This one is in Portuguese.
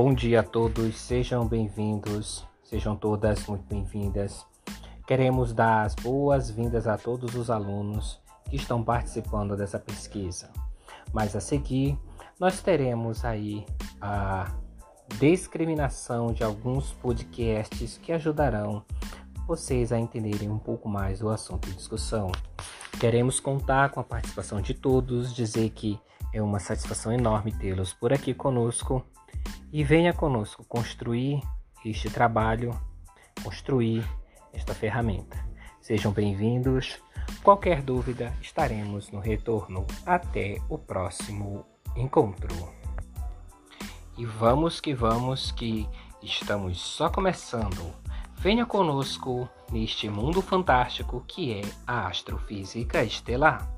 Bom dia a todos, sejam bem-vindos, sejam todas muito bem-vindas. Queremos dar as boas-vindas a todos os alunos que estão participando dessa pesquisa. Mas a seguir, nós teremos aí a discriminação de alguns podcasts que ajudarão vocês a entenderem um pouco mais do assunto em discussão. Queremos contar com a participação de todos, dizer que é uma satisfação enorme tê-los por aqui conosco e venha conosco construir este trabalho, construir esta ferramenta. Sejam bem-vindos. Qualquer dúvida, estaremos no retorno. Até o próximo encontro. E vamos que vamos, que estamos só começando. Venha conosco neste mundo fantástico que é a astrofísica estelar.